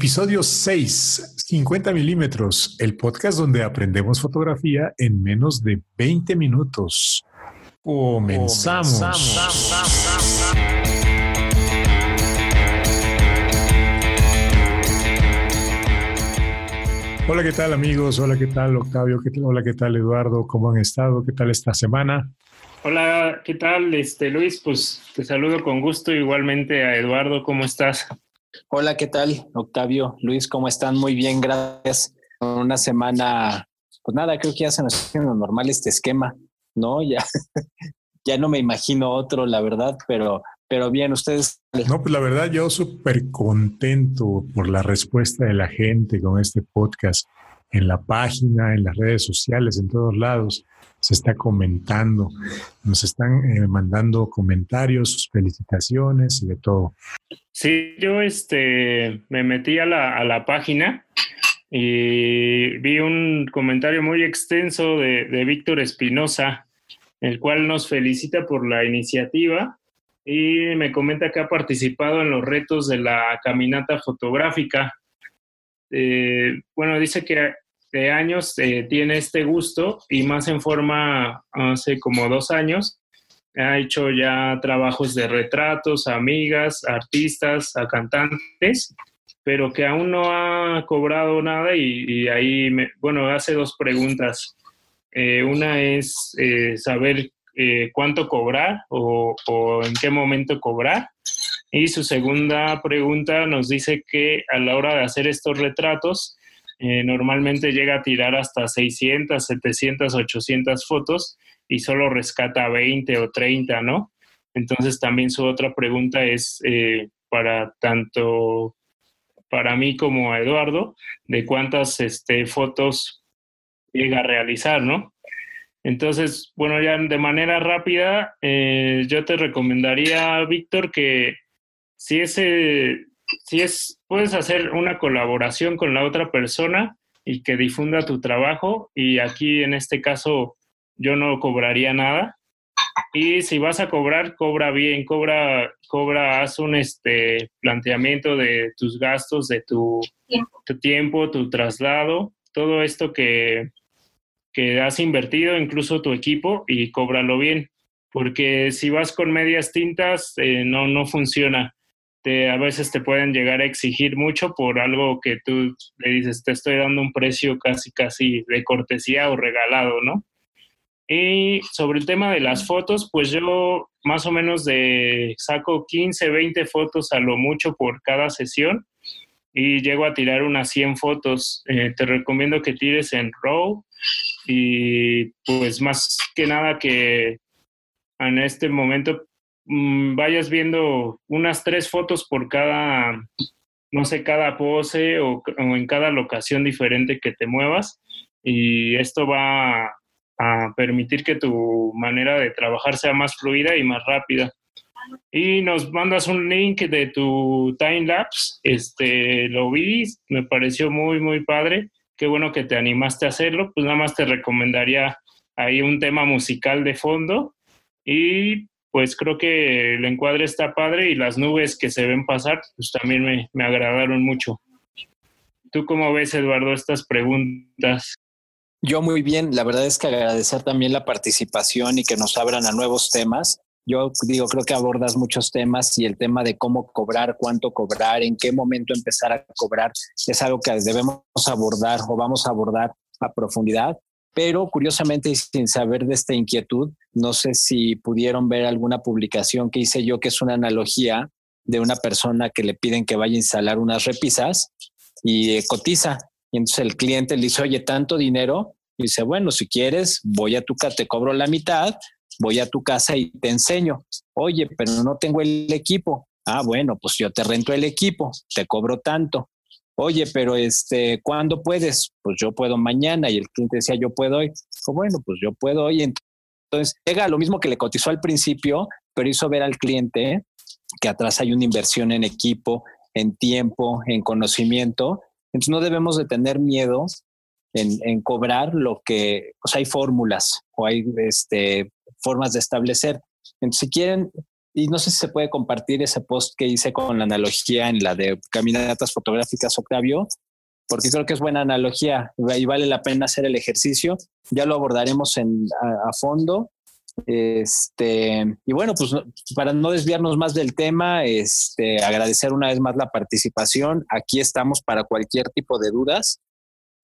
Episodio 6, 50 milímetros, el podcast donde aprendemos fotografía en menos de 20 minutos. Comenzamos. Hola, ¿qué tal amigos? Hola, ¿qué tal Octavio? Hola, ¿qué tal Eduardo? ¿Cómo han estado? ¿Qué tal esta semana? Hola, ¿qué tal este Luis? Pues te saludo con gusto igualmente a Eduardo, ¿cómo estás? Hola, ¿qué tal? Octavio, Luis, ¿cómo están? Muy bien, gracias. Una semana, pues nada, creo que ya se nos haciendo normal este esquema, ¿no? Ya, ya no me imagino otro, la verdad, pero, pero bien, ustedes. No, pues la verdad, yo súper contento por la respuesta de la gente con este podcast en la página, en las redes sociales, en todos lados se está comentando, nos están eh, mandando comentarios, sus felicitaciones y de todo. Sí, yo este, me metí a la, a la página y vi un comentario muy extenso de, de Víctor Espinosa, el cual nos felicita por la iniciativa y me comenta que ha participado en los retos de la caminata fotográfica. Eh, bueno, dice que de años eh, tiene este gusto y más en forma hace como dos años. Ha hecho ya trabajos de retratos a amigas, artistas, a cantantes, pero que aún no ha cobrado nada y, ahí, me, bueno, hace dos preguntas. Eh, una es eh, saber cuánto cobrar o en qué momento cobrar. Y su segunda pregunta nos dice que a la hora de hacer estos retratos, eh, normalmente llega a tirar hasta 600, 700, 800 fotos y solo rescata 20 o 30, ¿no? Entonces también su otra pregunta es eh, para tanto para mí como a Eduardo, de cuántas este, fotos llega a realizar, ¿no? Entonces, bueno, ya de manera rápida, eh, yo te recomendaría, Víctor, que si ese si es, puedes hacer una colaboración con la otra persona y que difunda tu trabajo y aquí en este caso yo no cobraría nada. Y si vas a cobrar, cobra bien, cobra, cobra, haz un este planteamiento de tus gastos, de tu tiempo, tu, tiempo, tu traslado, todo esto que, que has invertido, incluso tu equipo, y cóbralo bien. Porque si vas con medias tintas, eh, no, no funciona a veces te pueden llegar a exigir mucho por algo que tú le dices, te estoy dando un precio casi, casi de cortesía o regalado, ¿no? Y sobre el tema de las fotos, pues yo más o menos de saco 15, 20 fotos a lo mucho por cada sesión y llego a tirar unas 100 fotos. Eh, te recomiendo que tires en RAW y pues más que nada que en este momento Mm, vayas viendo unas tres fotos por cada, no sé, cada pose o, en cada locación diferente que te muevas. Y esto va a permitir que tu manera de trabajar sea más fluida y más rápida. Y nos mandas un link de tu time lapse, este, lo vi, me pareció muy, muy padre, qué bueno que te animaste a hacerlo, pues nada más te recomendaría ahí un tema musical de fondo. Y pues creo que el encuadre está padre y las nubes que se ven pasar, pues también me, me agradaron mucho. ¿Tú cómo ves, Eduardo, estas preguntas? Yo muy bien, la verdad es que agradecer también la participación y que nos abran a nuevos temas. Yo digo, creo que abordas muchos temas y el tema de cómo cobrar, cuánto cobrar, en qué momento empezar a cobrar, es algo que debemos abordar o vamos a abordar a profundidad pero curiosamente sin saber de esta inquietud, no sé si pudieron ver alguna publicación que hice yo que es una analogía de una persona que le piden que vaya a instalar unas repisas y eh, cotiza. Y entonces el cliente le dice, oye, tanto dinero. Y dice, bueno, si quieres, voy a tu casa, te cobro la mitad, voy a tu casa y te enseño. Oye, pero no tengo el equipo. Ah, bueno, pues yo te rento el equipo, te cobro tanto oye, pero este, ¿cuándo puedes? Pues yo puedo mañana. Y el cliente decía, yo puedo hoy. Dijo, bueno, pues yo puedo hoy. Entonces, llega lo mismo que le cotizó al principio, pero hizo ver al cliente que atrás hay una inversión en equipo, en tiempo, en conocimiento. Entonces, no debemos de tener miedo en, cobrar lo que, pues hay fórmulas o hay este, formas de establecer. Entonces, si quieren y no sé si se puede compartir ese post que hice con la analogía en la de caminatas fotográficas, Octavio, porque creo que es buena analogía y vale la pena hacer el ejercicio. Ya lo abordaremos en, a, fondo. Este, y bueno, pues para no desviarnos más del tema, este, agradecer una vez más la participación. Aquí estamos para cualquier tipo de dudas.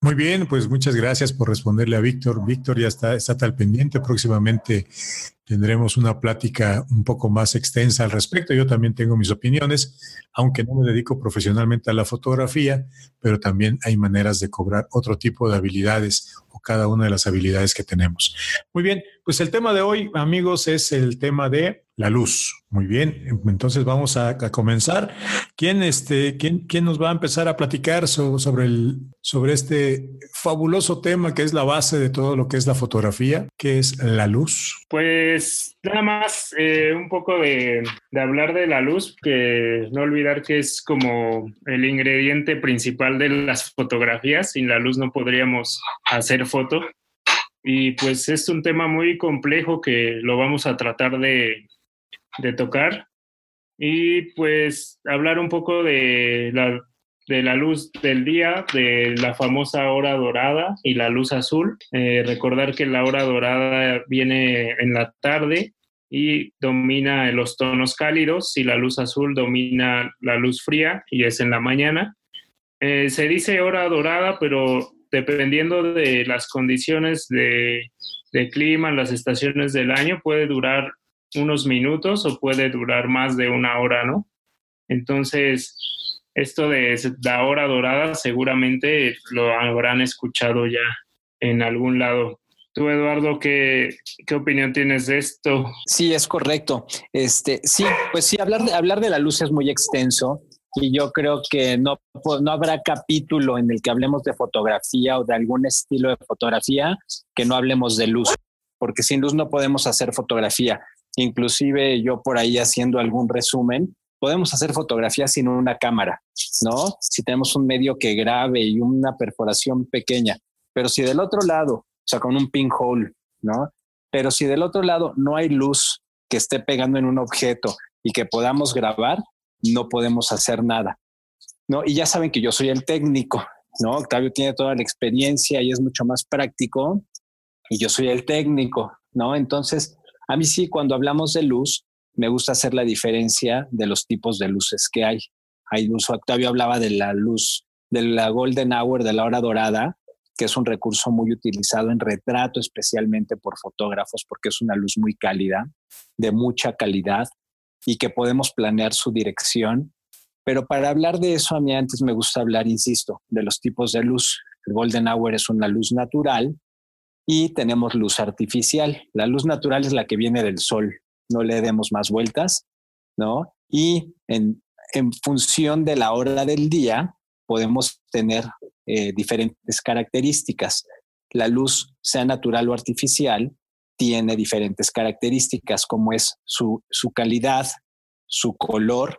Muy bien, pues muchas gracias por responderle a Víctor. Víctor ya está, está al pendiente. Próximamente tendremos una plática un poco más extensa al respecto. Yo también tengo mis opiniones, aunque no me dedico profesionalmente a la fotografía, pero también hay maneras de cobrar otro tipo de habilidades o cada una de las habilidades que tenemos. Muy bien, pues el tema de hoy, amigos, es el tema de la luz. Muy bien, entonces vamos a, comenzar. ¿Quién, este, quién, quién nos va a empezar a platicar sobre, el, sobre este fabuloso tema que es la base de todo lo que es la fotografía, que es la luz? Pues nada más eh, un poco de, de, hablar de la luz, que no olvidar que es como el ingrediente principal de las fotografías. Sin la luz no podríamos hacer foto. Y pues es un tema muy complejo que lo vamos a tratar de, de tocar y pues hablar un poco de la, de la luz del día, de la famosa hora dorada y la luz azul. Eh, recordar que la hora dorada viene en la tarde y domina los tonos cálidos y la luz azul domina la luz fría y es en la mañana. Eh, se dice hora dorada, pero dependiendo de las condiciones de, de clima, las estaciones del año, puede durar unos minutos o puede durar más de una hora, ¿no? Entonces, esto de la hora dorada seguramente lo habrán escuchado ya en algún lado. Tú, Eduardo, ¿qué, qué opinión tienes de esto? Sí, es correcto. Este, sí, pues sí, hablar de, hablar de la luz es muy extenso y yo creo que no, no habrá capítulo en el que hablemos de fotografía o de algún estilo de fotografía que no hablemos de luz, porque sin luz no podemos hacer fotografía inclusive yo por ahí haciendo algún resumen, podemos hacer fotografías sin una cámara, ¿no? Si tenemos un medio que grabe y una perforación pequeña, pero si del otro lado, o sea, con un pinhole, ¿no? Pero si del otro lado no hay luz que esté pegando en un objeto y que podamos grabar, no podemos hacer nada, ¿no? Y ya saben que yo soy el técnico, ¿no? Octavio tiene toda la experiencia y es mucho más práctico y yo soy el técnico, ¿no? Entonces, a mí sí, cuando hablamos de luz, me gusta hacer la diferencia de los tipos de luces que hay. Hay luz, Octavio hablaba de la luz, de la golden hour, de la hora dorada, que es un recurso muy utilizado en retrato, especialmente por fotógrafos, porque es una luz muy cálida, de mucha calidad y que podemos planear su dirección. Pero para hablar de eso, a mí antes me gusta hablar, insisto, de los tipos de luz. El golden hour es una luz natural y tenemos luz artificial. La luz natural es la que viene del sol, no le demos más vueltas, ¿no? Y en, función de la hora del día podemos tener eh, diferentes características. La luz, sea natural o artificial, tiene diferentes características como es su, su calidad, su color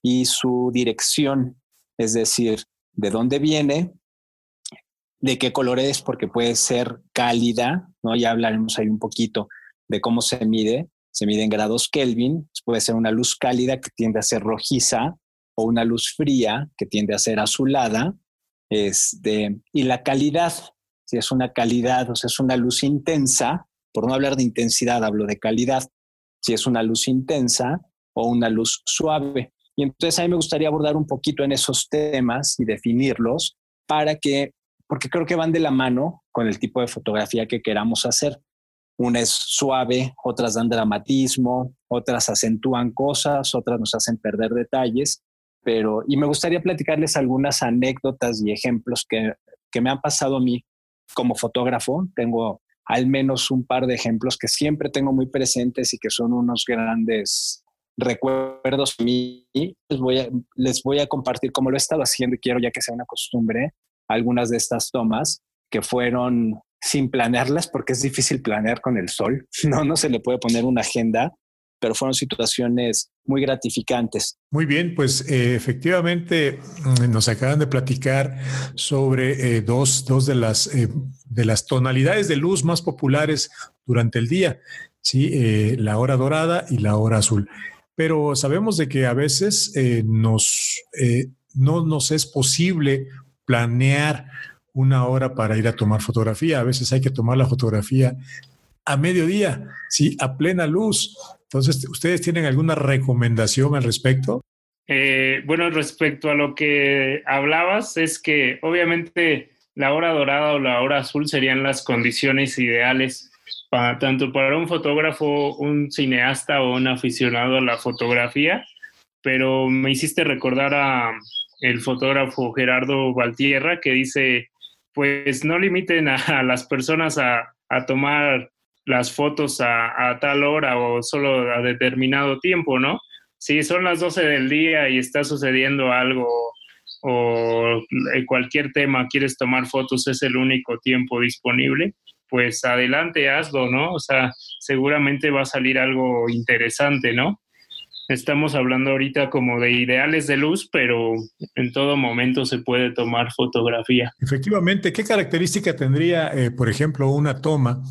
y su dirección, es decir, de dónde viene, de qué color es, porque puede ser cálida, ¿no? Ya hablaremos ahí un poquito de cómo se mide. Se mide en grados Kelvin, puede ser una luz cálida que tiende a ser rojiza o una luz fría que tiende a ser azulada. Este, y la calidad, si es una calidad, o sea, es una luz intensa, por no hablar de intensidad, hablo de calidad, si es una luz intensa o una luz suave. Y entonces a mí me gustaría abordar un poquito en esos temas y definirlos para que porque creo que van de la mano con el tipo de fotografía que queramos hacer. Una es suave, otras dan dramatismo, otras acentúan cosas, otras nos hacen perder detalles, pero y me gustaría platicarles algunas anécdotas y ejemplos que, que me han pasado a mí como fotógrafo. Tengo al menos un par de ejemplos que siempre tengo muy presentes y que son unos grandes recuerdos mí. Les voy a, les voy a compartir cómo lo he estado haciendo y quiero ya que sea una costumbre algunas de estas tomas que fueron sin planearlas porque es difícil planear con el sol, no, no se le puede poner una agenda, pero fueron situaciones muy gratificantes. Muy bien, pues eh, efectivamente mm, nos acaban de platicar sobre eh, dos, dos de, las, eh, de las tonalidades de luz más populares durante el día, ¿sí? la hora dorada y la hora azul. pero sabemos de que a veces eh, nos, eh, no nos es posible planear una hora para ir a tomar fotografía. A veces hay que tomar la fotografía a mediodía, sí, a plena luz. Entonces, ¿ustedes tienen alguna recomendación al respecto? Eh, bueno, respecto a lo que hablabas, es que obviamente la hora dorada o la hora azul serían las condiciones ideales para, tanto para un fotógrafo, un cineasta o un aficionado a la fotografía, pero me hiciste recordar a el fotógrafo Gerardo Valtierra que dice, pues no limiten a, las personas a, tomar las fotos a, a, tal hora o solo a determinado tiempo, ¿no? Si son las 12 del día y está sucediendo algo o en cualquier tema quieres tomar fotos, es el único tiempo disponible, pues adelante, hazlo, ¿no? O sea, seguramente va a salir algo interesante, ¿no? Estamos hablando ahorita como de ideales de luz, pero en todo momento se puede tomar fotografía. Efectivamente, ¿qué característica tendría, eh, por ejemplo, una toma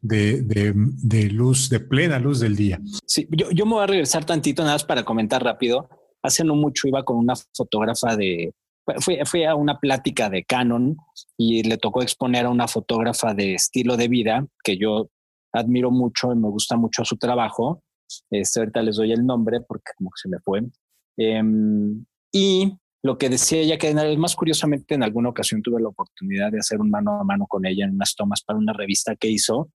de, de, luz, de plena luz del día? Sí, yo, yo me voy a regresar tantito nada más para comentar rápido hace no mucho iba con una fotógrafa de, fui, a una plática de Canon y le tocó exponer a una fotógrafa de estilo de vida que yo admiro mucho y me gusta mucho su trabajo. Este, ahorita les doy el nombre porque como que se me fue. Em, y lo que decía ella, que más curiosamente en alguna ocasión tuve la oportunidad de hacer un mano a mano con ella en unas tomas para una revista que hizo.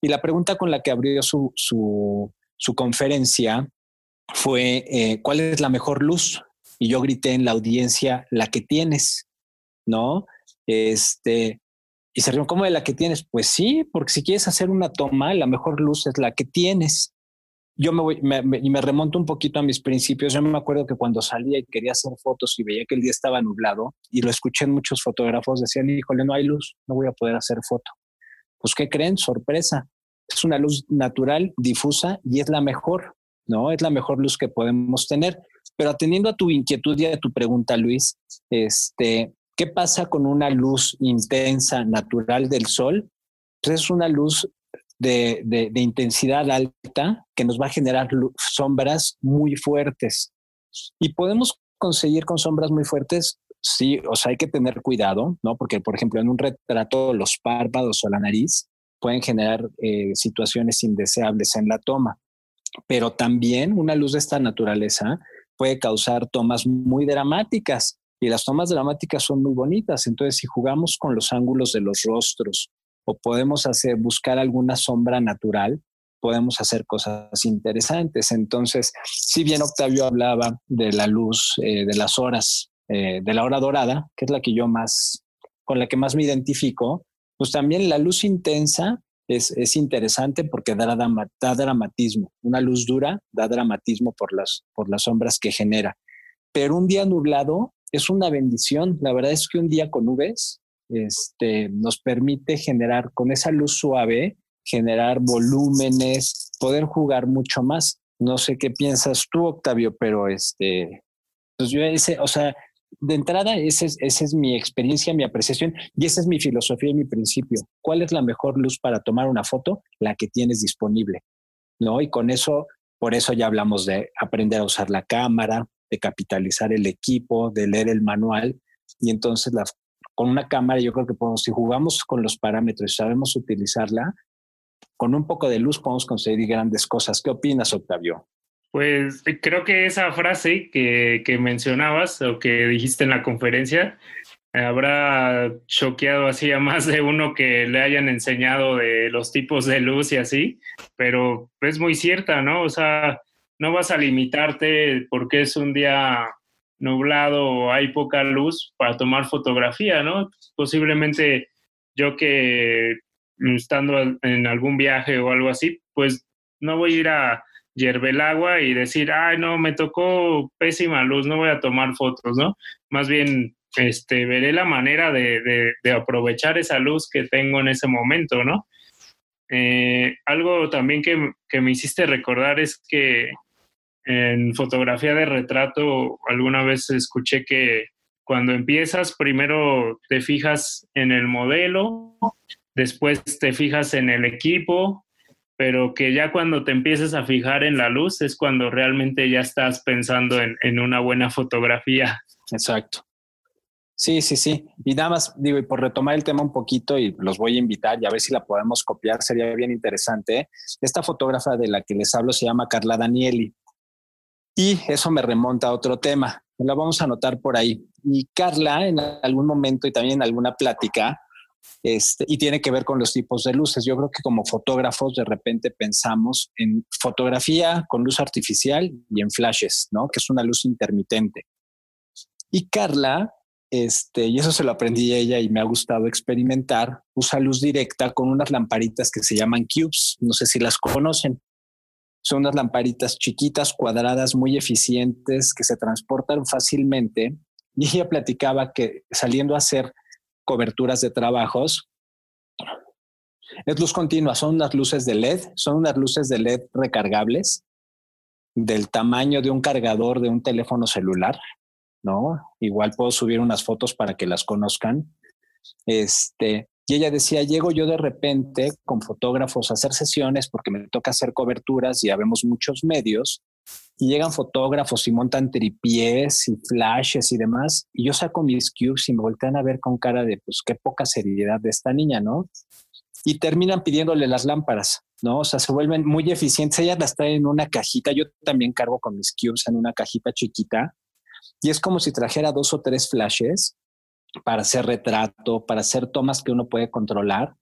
Y la pregunta con la que abrió su, su, conferencia fue eh, ¿cuál es la mejor luz? Y yo grité en la audiencia, la que tienes, ¿no? Este, y se rió, ¿cómo de la que tienes? Pues sí, porque si quieres hacer una toma, la mejor luz es la que tienes. Yo me, voy, me, me remonto un poquito a mis principios. Yo me acuerdo que cuando salía y quería hacer fotos y veía que el día estaba nublado, y lo escuché en muchos fotógrafos, decían, híjole, no hay luz, no voy a poder hacer foto. Pues, ¿qué creen? Sorpresa. Es una luz natural, difusa y es la mejor. ¿no? Es la mejor luz que podemos tener. Pero atendiendo a tu inquietud y a tu pregunta, Luis, este, ¿qué pasa con una luz intensa, natural del sol? Pues es una luz de, intensidad alta que nos va a generar sombras muy fuertes. Y podemos conseguir con sombras muy fuertes, sí, o sea, hay que tener cuidado, ¿no? Porque, por ejemplo, en un retrato, los párpados o la nariz pueden generar eh, situaciones indeseables en la toma pero también una luz de esta naturaleza puede causar tomas muy dramáticas y las tomas dramáticas son muy bonitas. Entonces, si jugamos con los ángulos de los rostros o podemos hacer, buscar alguna sombra natural, podemos hacer cosas interesantes. Entonces, si bien Octavio hablaba de la luz eh, de las horas, eh, de la hora dorada, que es la que yo más, con la que más me identifico, pues también la luz intensa es, interesante porque da, da, dramatismo. Una luz dura da dramatismo por las, por las sombras que genera. Pero un día nublado es una bendición. La verdad es que un día con nubes este, nos permite generar con esa luz suave, generar volúmenes, poder jugar mucho más. No sé qué piensas tú, Octavio, pero este, pues yo ese, o sea, de entrada, esa es, esa es mi experiencia, mi apreciación y esa es mi filosofía y mi principio. ¿Cuál es la mejor luz para tomar una foto? La que tienes disponible, ¿no? Y con eso, por eso ya hablamos de aprender a usar la cámara, de capitalizar el equipo, de leer el manual. Y entonces, la, con una cámara, yo creo que podemos, si jugamos con los parámetros y sabemos utilizarla, con un poco de luz podemos conseguir grandes cosas. ¿Qué opinas, Octavio? Pues eh, creo que esa frase que, que mencionabas o que dijiste en la conferencia habrá choqueado así a más de uno que le hayan enseñado de los tipos de luz y así, pero es muy cierta, ¿no? O sea, no vas a limitarte porque es un día nublado o hay poca luz para tomar fotografía, ¿no? Posiblemente yo que estando en algún viaje o algo así, pues no voy a ir a hierve el agua y decir, ay, no, me tocó pésima luz, no voy a tomar fotos, ¿no? Más bien, este, veré la manera de, aprovechar esa luz que tengo en ese momento, ¿no? Eh, algo también que, que, me hiciste recordar es que en fotografía de retrato alguna vez escuché que cuando empiezas primero te fijas en el modelo, después te fijas en el equipo, pero que ya cuando te empieces a fijar en la luz es cuando realmente ya estás pensando en, una buena fotografía. Exacto. Sí, sí, sí. Y nada más, digo, y por retomar el tema un poquito y los voy a invitar y a ver si la podemos copiar, sería bien interesante. Esta fotógrafa de la que les hablo se llama Carla Danieli. Y eso me remonta a otro tema. La vamos a anotar por ahí. Y Carla, en algún momento y también en alguna plática, este, y tiene que ver con los tipos de luces. Yo creo que como fotógrafos de repente pensamos en fotografía con luz artificial y en flashes, ¿no? Que es una luz intermitente. Y Carla, este, y eso se lo aprendí a ella y me ha gustado experimentar, usa luz directa con unas lamparitas que se llaman cubes. No sé si las conocen. Son unas lamparitas chiquitas, cuadradas, muy eficientes, que se transportan fácilmente. Y ella platicaba que saliendo a hacer coberturas de trabajos. Es luz continua, son unas luces de LED, son unas luces de LED recargables del tamaño de un cargador de un teléfono celular, ¿no? Igual puedo subir unas fotos para que las conozcan. Este, y ella decía, llego yo de repente con fotógrafos a hacer sesiones porque me toca hacer coberturas y ya vemos muchos medios y llegan fotógrafos y montan tripiés y flashes y demás, y yo saco mis cubes y me voltean a ver con cara de, pues, qué poca seriedad de esta niña, ¿no? Y terminan pidiéndole las lámparas, ¿no? O sea, se vuelven muy eficientes. Ella las trae en una cajita, yo también cargo con mis cubes en una cajita chiquita, y es como si trajera dos o tres flashes para hacer retrato, para hacer tomas que uno puede controlar.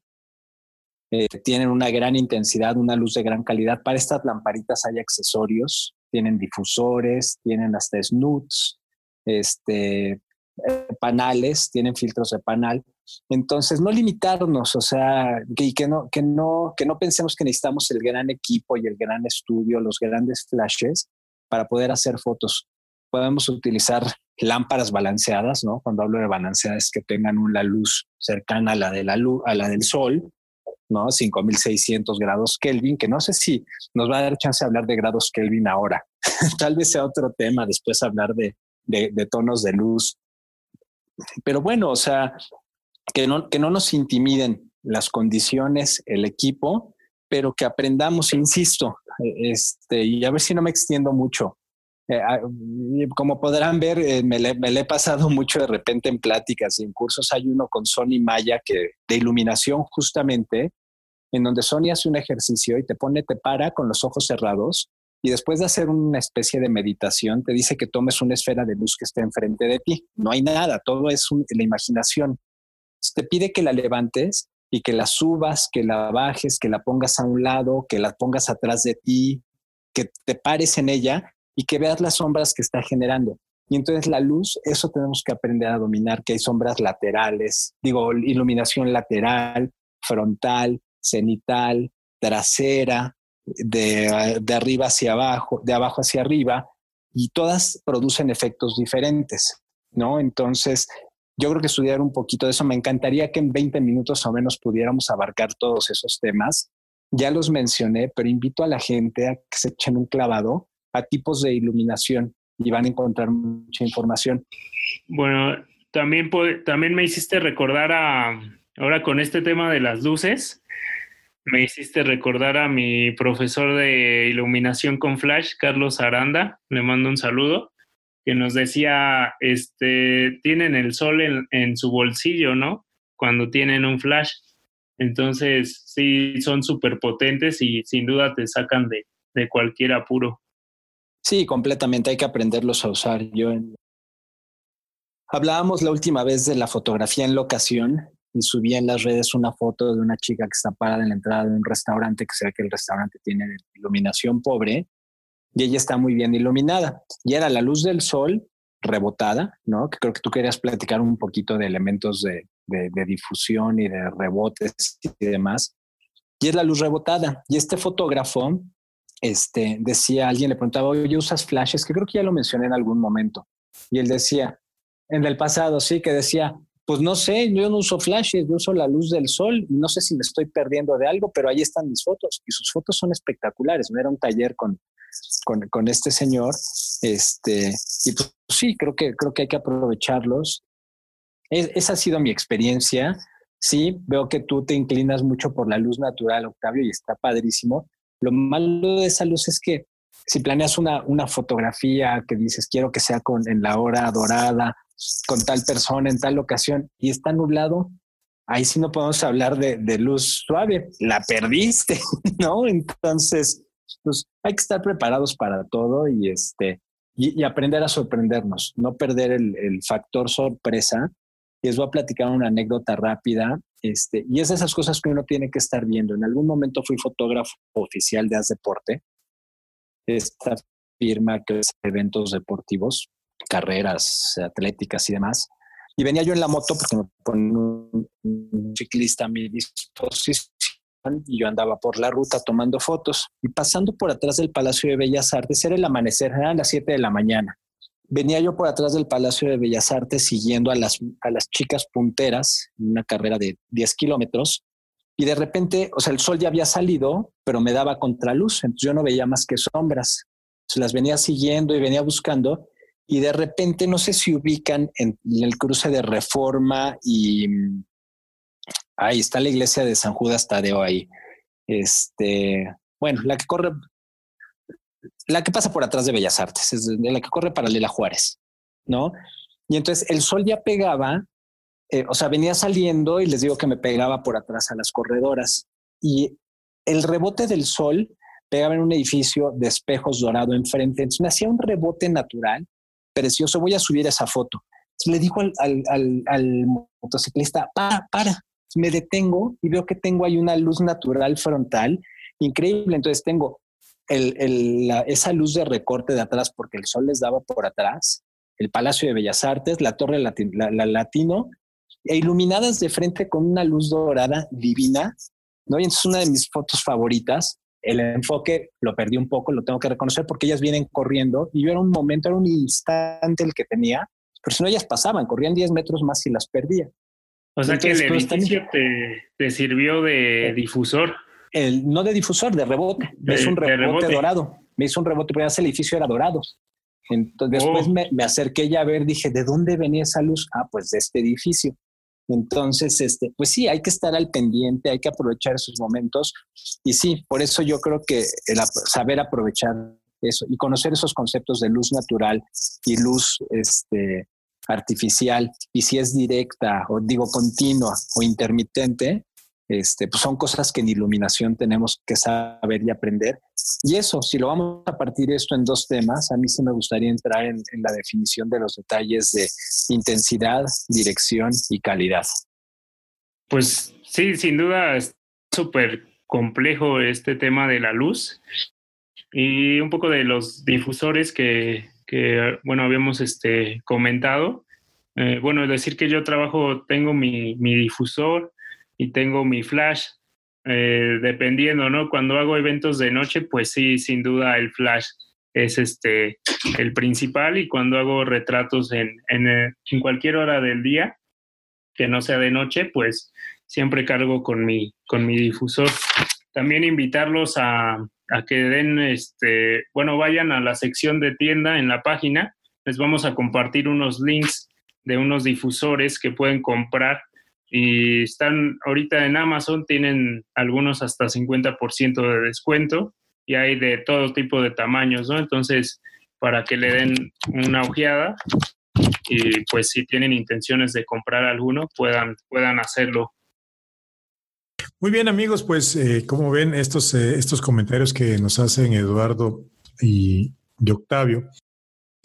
Eh, tienen una gran intensidad, una luz de gran calidad. Para estas lamparitas hay accesorios, tienen difusores, tienen hasta snuts, este, eh, panales, tienen filtros de panal. Entonces, no limitarnos, o sea, que, que, no, que, no, que no pensemos que necesitamos el gran equipo y el gran estudio, los grandes flashes para poder hacer fotos. Podemos utilizar lámparas balanceadas, ¿no? Cuando hablo de balanceadas, que tengan una luz cercana a la, de la luz, a la del sol, ¿no? 5600 grados Kelvin, que no sé si nos va a dar chance de hablar de grados Kelvin ahora. Tal vez sea otro tema después hablar de, de, tonos de luz. Pero bueno, o sea, que no, que no nos intimiden las condiciones, el equipo, pero que aprendamos, insisto, este, y a ver si no me extiendo mucho. Eh, ah, como podrán ver, eh, me, le, he pasado mucho de repente en pláticas y en cursos. Hay uno con Sony Maya que, de iluminación justamente, en donde Sony hace un ejercicio y te pone, te para con los ojos cerrados y después de hacer una especie de meditación te dice que tomes una esfera de luz que esté enfrente de ti. No hay nada, todo es la imaginación. Te pide que la levantes y que la subas, que la bajes, que la pongas a un lado, que la pongas atrás de ti, que te pares en ella y que veas las sombras que está generando. Y entonces la luz, eso tenemos que aprender a dominar, que hay sombras laterales, digo, iluminación lateral, frontal, cenital, trasera, de, de, arriba hacia abajo, de abajo hacia arriba, y todas producen efectos diferentes, ¿no? Entonces, yo creo que estudiar un poquito de eso, me encantaría que en 20 minutos o menos pudiéramos abarcar todos esos temas. Ya los mencioné, pero invito a la gente a que se echen un clavado a tipos de iluminación y van a encontrar mucha información. Bueno, también, también me hiciste recordar a, ahora con este tema de las luces, me hiciste recordar a mi profesor de iluminación con flash, Carlos Aranda, le mando un saludo, que nos decía, este, tienen el sol en, su bolsillo, ¿no? Cuando tienen un flash. Entonces, sí, son súper potentes y sin duda te sacan de, de cualquier apuro. Sí, completamente. Hay que aprenderlos a usar. Yo Hablábamos la última vez de la fotografía en locación y subí en las redes una foto de una chica que está parada en la entrada de un restaurante, que sea que el restaurante tiene iluminación pobre, y ella está muy bien iluminada. Y era la luz del sol rebotada, ¿no? Que creo que tú querías platicar un poquito de elementos de, de difusión y de rebotes y demás. Y es la luz rebotada. Y este fotógrafo este, decía, alguien le preguntaba, oye, ¿usas flashes? Que creo que ya lo mencioné en algún momento. Y él decía, en el pasado, sí, que decía, pues no sé, yo no uso flashes, yo uso la luz del sol, no sé si me estoy perdiendo de algo, pero ahí están mis fotos y sus fotos son espectaculares. Era un taller con, con, este señor, este, y pues sí, creo que, creo que hay que aprovecharlos. esa ha sido mi experiencia. Sí, veo que tú te inclinas mucho por la luz natural, Octavio, y está padrísimo. Lo malo de esa luz es que si planeas una, una fotografía que dices quiero que sea con, en la hora dorada, con tal persona, en tal ocasión, y está nublado, ahí sí no podemos hablar de, de luz suave, la perdiste, ¿no? Entonces, pues hay que estar preparados para todo y este y, aprender a sorprendernos, no perder el, el, factor sorpresa. Les voy a platicar una anécdota rápida. Este, y es de esas cosas que uno tiene que estar viendo. En algún momento fui fotógrafo oficial de As Deporte, esta firma que hace eventos deportivos, carreras atléticas y demás. Y venía yo en la moto porque me pone un, un ciclista a mi disposición y yo andaba por la ruta tomando fotos y pasando por atrás del Palacio de Bellas Artes, era el amanecer, eran las 7 de la mañana. Venía yo por atrás del Palacio de Bellas Artes siguiendo a las, a las chicas punteras en una carrera de 10 kilómetros y de repente, o sea, el sol ya había salido, pero me daba contraluz, entonces yo no veía más que sombras. Entonces las venía siguiendo y venía buscando y de repente, no sé si ubican en el cruce de Reforma y Ahí está la iglesia de San Judas Tadeo ahí. Este, bueno, la que corre, la que pasa por atrás de Bellas Artes, es la que corre paralela a Juárez, ¿no? Y entonces el sol ya pegaba, eh, o sea, venía saliendo y les digo que me pegaba por atrás a las corredoras. Y el rebote del sol pegaba en un edificio de espejos dorado enfrente. Entonces me hacía un rebote natural, precioso. Voy a subir esa foto. le digo al, al motociclista, para, para, me detengo y veo que tengo ahí una luz natural frontal increíble. Entonces tengo esa luz de recorte de atrás porque el sol les daba por atrás, el Palacio de Bellas Artes, la Torre la, Latino, e iluminadas de frente con una luz dorada divina. ¿no? Y entonces una de mis fotos favoritas, el enfoque lo perdí un poco, lo tengo que reconocer porque ellas vienen corriendo y yo era un momento, era un instante el que tenía, pero si no ellas pasaban, corrían 10 metros más y las perdía. O sea que el pues, edificio te, sirvió de difusor. El, no de difusor, de rebote. me hizo un rebote, dorado. Me hizo un rebote, porque el edificio era dorado. Entonces después oh. me, me, acerqué ya a ver, dije, ¿de dónde venía esa luz? Ah, pues de este edificio. Entonces, este, pues sí, hay que estar al pendiente, hay que aprovechar esos momentos. Y sí, por eso yo creo que el saber aprovechar eso y conocer esos conceptos de luz natural y luz este, artificial y si es directa o digo continua o intermitente, este, pues son cosas que en iluminación tenemos que saber y aprender. Y eso, si lo vamos a partir esto en dos temas, a mí sí me gustaría entrar en, en la definición de los detalles de intensidad, dirección y calidad. Pues sí, sin duda es súper complejo este tema de la luz y un poco de los difusores que, que bueno, habíamos este, comentado. Eh, bueno, decir que yo trabajo, tengo mi, mi difusor y tengo mi flash, eh, dependiendo, ¿no? Cuando hago eventos de noche, pues sí, sin duda el flash es este, el principal y cuando hago retratos en, en, eh, en cualquier hora del día, que no sea de noche, pues siempre cargo con mi, con mi difusor. También invitarlos a, a que den, este, bueno, vayan a la sección de tienda en la página. Les vamos a compartir unos links de unos difusores que pueden comprar y están ahorita en Amazon, tienen algunos hasta 50% de descuento y hay de todo tipo de tamaños, ¿no? Entonces, para que le den una ojeada y pues si tienen intenciones de comprar alguno, puedan, puedan hacerlo muy bien, amigos, pues eh, como ven estos, eh, estos comentarios que nos hacen Eduardo y, Octavio,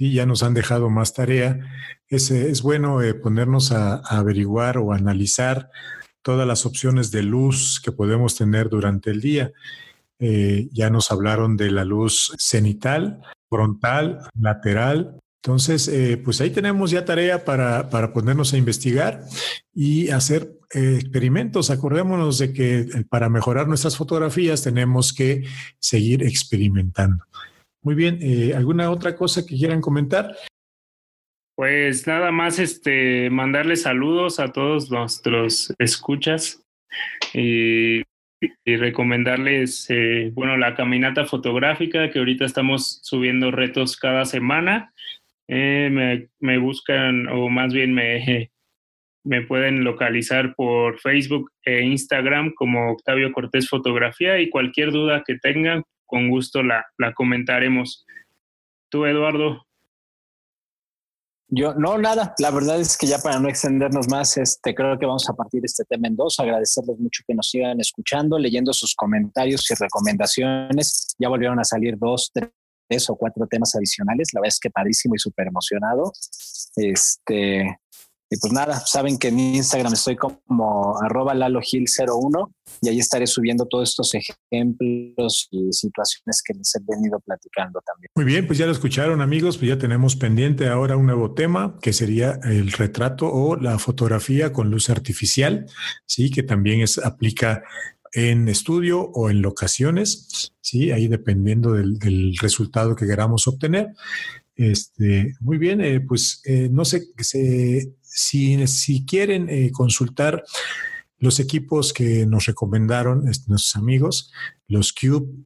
y ya nos han dejado más tarea. Es, eh, bueno ponernos a, averiguar o analizar todas las opciones de luz que podemos tener durante el día. ya nos hablaron de la luz cenital, frontal, lateral, entonces, eh, pues ahí tenemos ya tarea para, para ponernos a investigar y hacer eh, experimentos. Acordémonos de que eh, para mejorar nuestras fotografías tenemos que seguir experimentando. Muy bien, ¿alguna otra cosa que quieran comentar? Pues nada más este mandarles saludos a todos nuestros escuchas y, recomendarles bueno la caminata fotográfica que ahorita estamos subiendo retos cada semana eh, me, me, buscan o más bien me, me pueden localizar por Facebook e Instagram como Octavio Cortés Fotografía y cualquier duda que tengan, con gusto la, la comentaremos. Tú, Eduardo. Yo, no, nada. La verdad es que ya para no extendernos más, este, creo que vamos a partir este tema en dos. Agradecerles mucho que nos sigan escuchando, leyendo sus comentarios y recomendaciones. Ya volvieron a salir dos, tres o cuatro temas adicionales. La verdad es que padrísimo y súper emocionado. Este, y pues nada, saben que en Instagram estoy como arroba lalogil01 y ahí estaré subiendo todos estos ejemplos y situaciones que les he venido platicando también. Muy bien, pues ya lo escucharon amigos, pues ya tenemos pendiente ahora un nuevo tema que sería el retrato o la fotografía con luz artificial, sí, que también es aplica en estudio o en locaciones, sí, ahí dependiendo del, resultado que queramos obtener. Este, muy bien, eh, pues eh, no sé si, quieren eh, consultar los equipos que nos recomendaron nuestros amigos, los Cube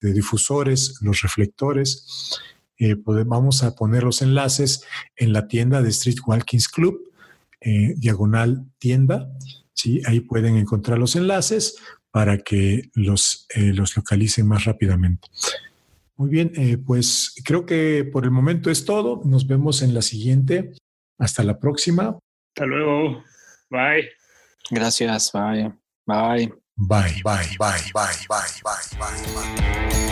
de difusores, los reflectores, pues vamos a poner los enlaces en la tienda de Street Walkings Club, diagonal tienda. ¿sí? Ahí pueden encontrar los enlaces para que los, los localicen más rápidamente. Muy bien, eh, pues creo que por el momento es todo. Nos vemos en la siguiente. Hasta la próxima. Hasta luego. Bye. Gracias. Bye. Bye. Bye, bye, bye, bye, bye, bye, bye, bye.